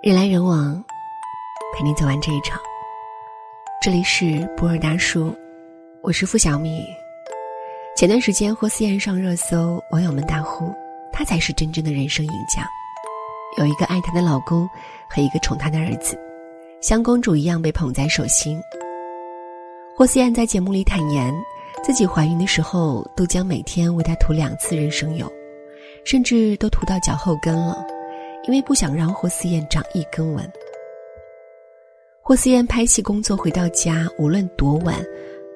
人来人往，陪你走完这一场。这里是博尔大叔，我是付小米。前段时间霍思燕上热搜，网友们大呼她才是真正的人生赢家，有一个爱她的老公和一个宠她的儿子，像公主一样被捧在手心。霍思燕在节目里坦言，自己怀孕的时候都将每天为她涂两次人生油，甚至都涂到脚后跟了。因为不想让霍思燕长一根纹。霍思燕拍戏工作回到家，无论多晚，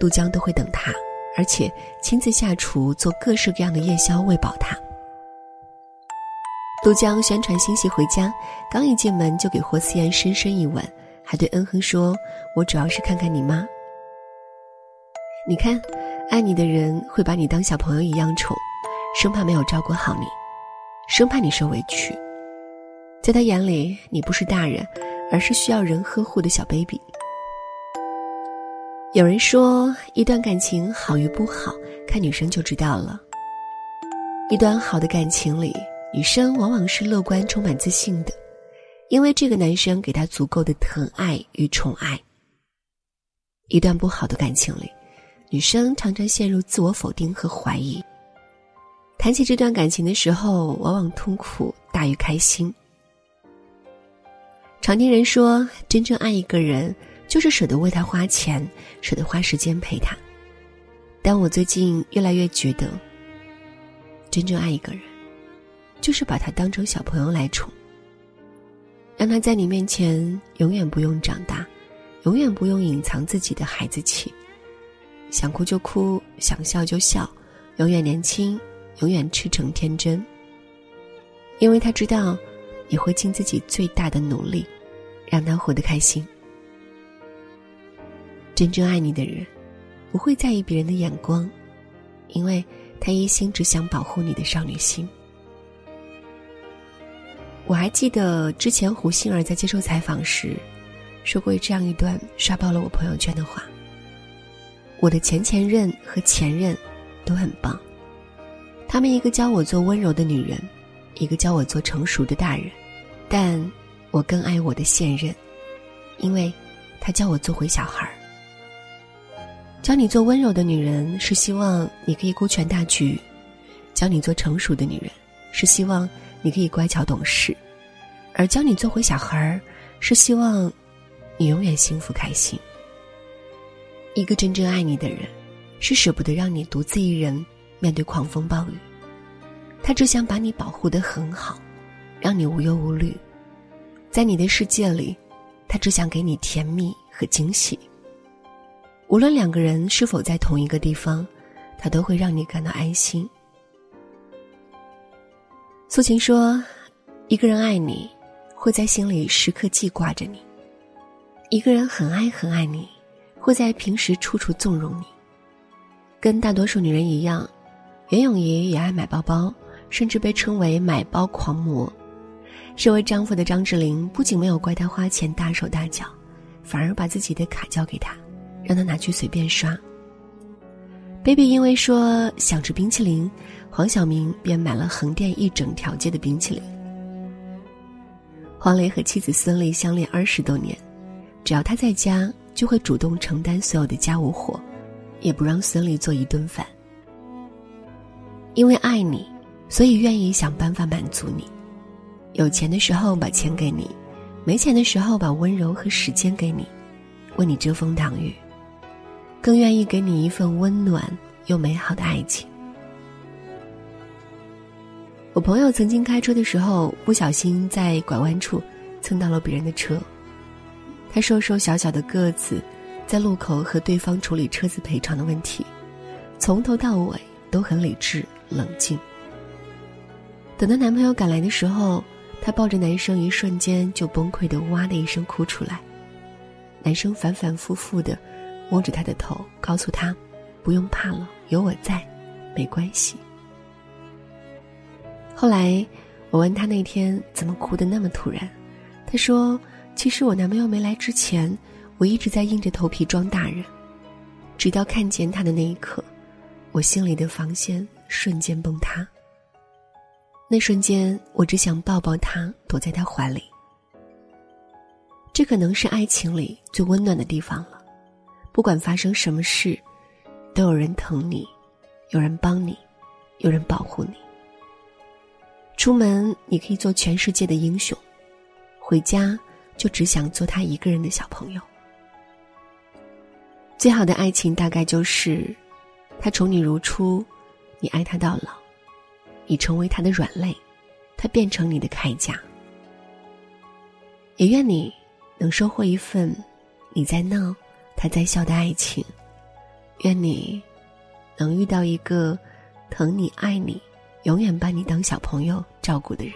杜江都会等她，而且亲自下厨做各式各样的夜宵喂饱她。杜江宣传新戏回家，刚一进门就给霍思燕深深一吻，还对恩亨说：“我主要是看看你妈。你看，爱你的人会把你当小朋友一样宠，生怕没有照顾好你，生怕你受委屈。”在他眼里，你不是大人，而是需要人呵护的小 baby。有人说，一段感情好与不好，看女生就知道了。一段好的感情里，女生往往是乐观、充满自信的，因为这个男生给她足够的疼爱与宠爱。一段不好的感情里，女生常常陷入自我否定和怀疑。谈起这段感情的时候，往往痛苦大于开心。常听人说，真正爱一个人，就是舍得为他花钱，舍得花时间陪他。但我最近越来越觉得，真正爱一个人，就是把他当成小朋友来宠，让他在你面前永远不用长大，永远不用隐藏自己的孩子气，想哭就哭，想笑就笑，永远年轻，永远赤诚天真。因为他知道。也会尽自己最大的努力，让他活得开心。真正爱你的人，不会在意别人的眼光，因为他一心只想保护你的少女心。我还记得之前胡杏儿在接受采访时，说过这样一段刷爆了我朋友圈的话：“我的前前任和前任都很棒，他们一个教我做温柔的女人，一个教我做成熟的大人。”但，我更爱我的现任，因为，他教我做回小孩儿。教你做温柔的女人，是希望你可以顾全大局；教你做成熟的女人，是希望你可以乖巧懂事；而教你做回小孩儿，是希望你永远幸福开心。一个真正爱你的人，是舍不得让你独自一人面对狂风暴雨，他只想把你保护得很好。让你无忧无虑，在你的世界里，他只想给你甜蜜和惊喜。无论两个人是否在同一个地方，他都会让你感到安心。苏秦说：“一个人爱你，会在心里时刻记挂着你；一个人很爱很爱你，会在平时处处纵容你。”跟大多数女人一样，袁咏仪也爱买包包，甚至被称为“买包狂魔”。身为丈夫的张智霖不仅没有怪他花钱大手大脚，反而把自己的卡交给他，让他拿去随便刷。baby 因为说想吃冰淇淋，黄晓明便买了横店一整条街的冰淇淋。黄磊和妻子孙俪相恋二十多年，只要他在家，就会主动承担所有的家务活，也不让孙俪做一顿饭。因为爱你，所以愿意想办法满足你。有钱的时候把钱给你，没钱的时候把温柔和时间给你，为你遮风挡雨，更愿意给你一份温暖又美好的爱情。我朋友曾经开车的时候不小心在拐弯处蹭到了别人的车，他瘦瘦小小的个子，在路口和对方处理车子赔偿的问题，从头到尾都很理智冷静。等到男朋友赶来的时候。她抱着男生，一瞬间就崩溃的哇的一声哭出来。男生反反复复的摸着她的头，告诉她：“不用怕了，有我在，没关系。”后来我问他那天怎么哭的那么突然，他说：“其实我男朋友没来之前，我一直在硬着头皮装大人，直到看见他的那一刻，我心里的防线瞬间崩塌。”那瞬间，我只想抱抱他，躲在他怀里。这可能是爱情里最温暖的地方了。不管发生什么事，都有人疼你，有人帮你，有人保护你。出门你可以做全世界的英雄，回家就只想做他一个人的小朋友。最好的爱情大概就是，他宠你如初，你爱他到老，你成为他的软肋，他变成你的铠甲。也愿你能收获一份你在闹，他在笑的爱情。愿你能遇到一个疼你爱你，永远把你当小朋友照顾的人。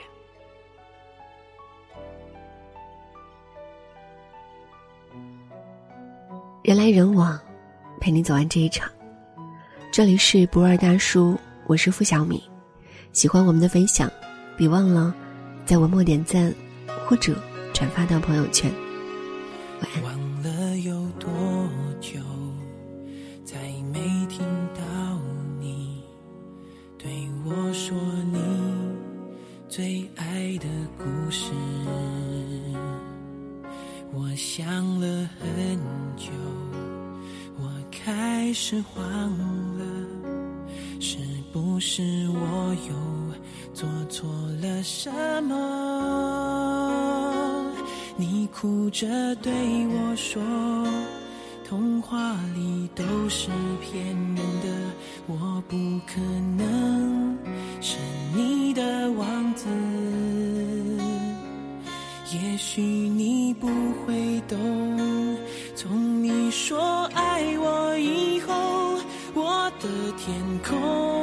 人来人往，陪你走完这一场。这里是不二大叔，我是付小米。喜欢我们的分享，别忘了在文末点赞或者。转发到朋友圈。忘了有多久，再没听到你对我说你最爱的故事。我想了很久，我开始慌了，不是我又做错了什么？你哭着对我说：“童话里都是骗人的，我不可能是你的王子。也许你不会懂，从你说爱我以后，我的天空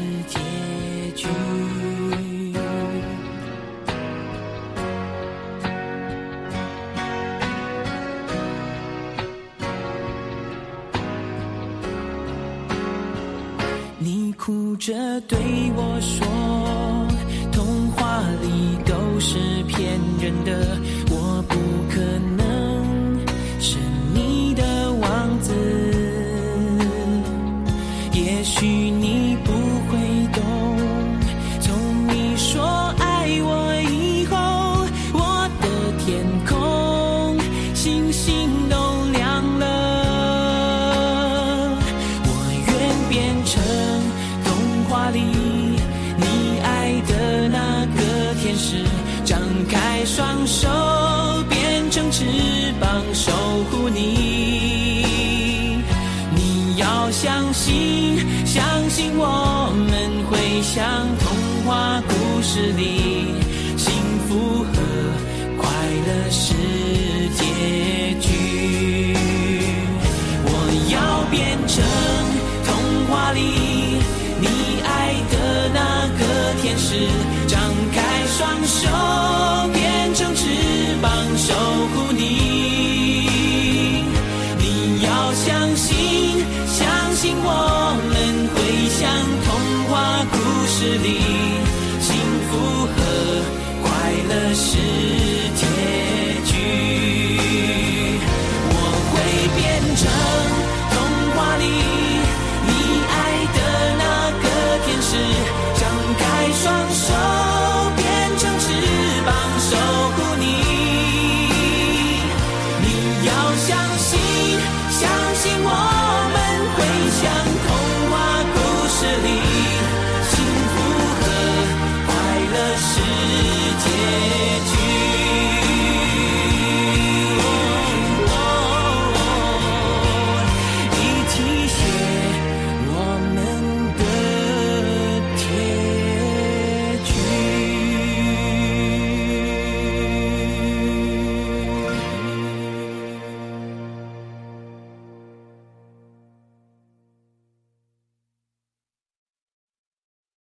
对我说：“童话里都是骗人的，双手变成翅膀守护你。你要相信，相信我们会像童话故事里，幸福和快乐是结局。我要变成童话里。你爱的那个天使，张开双手，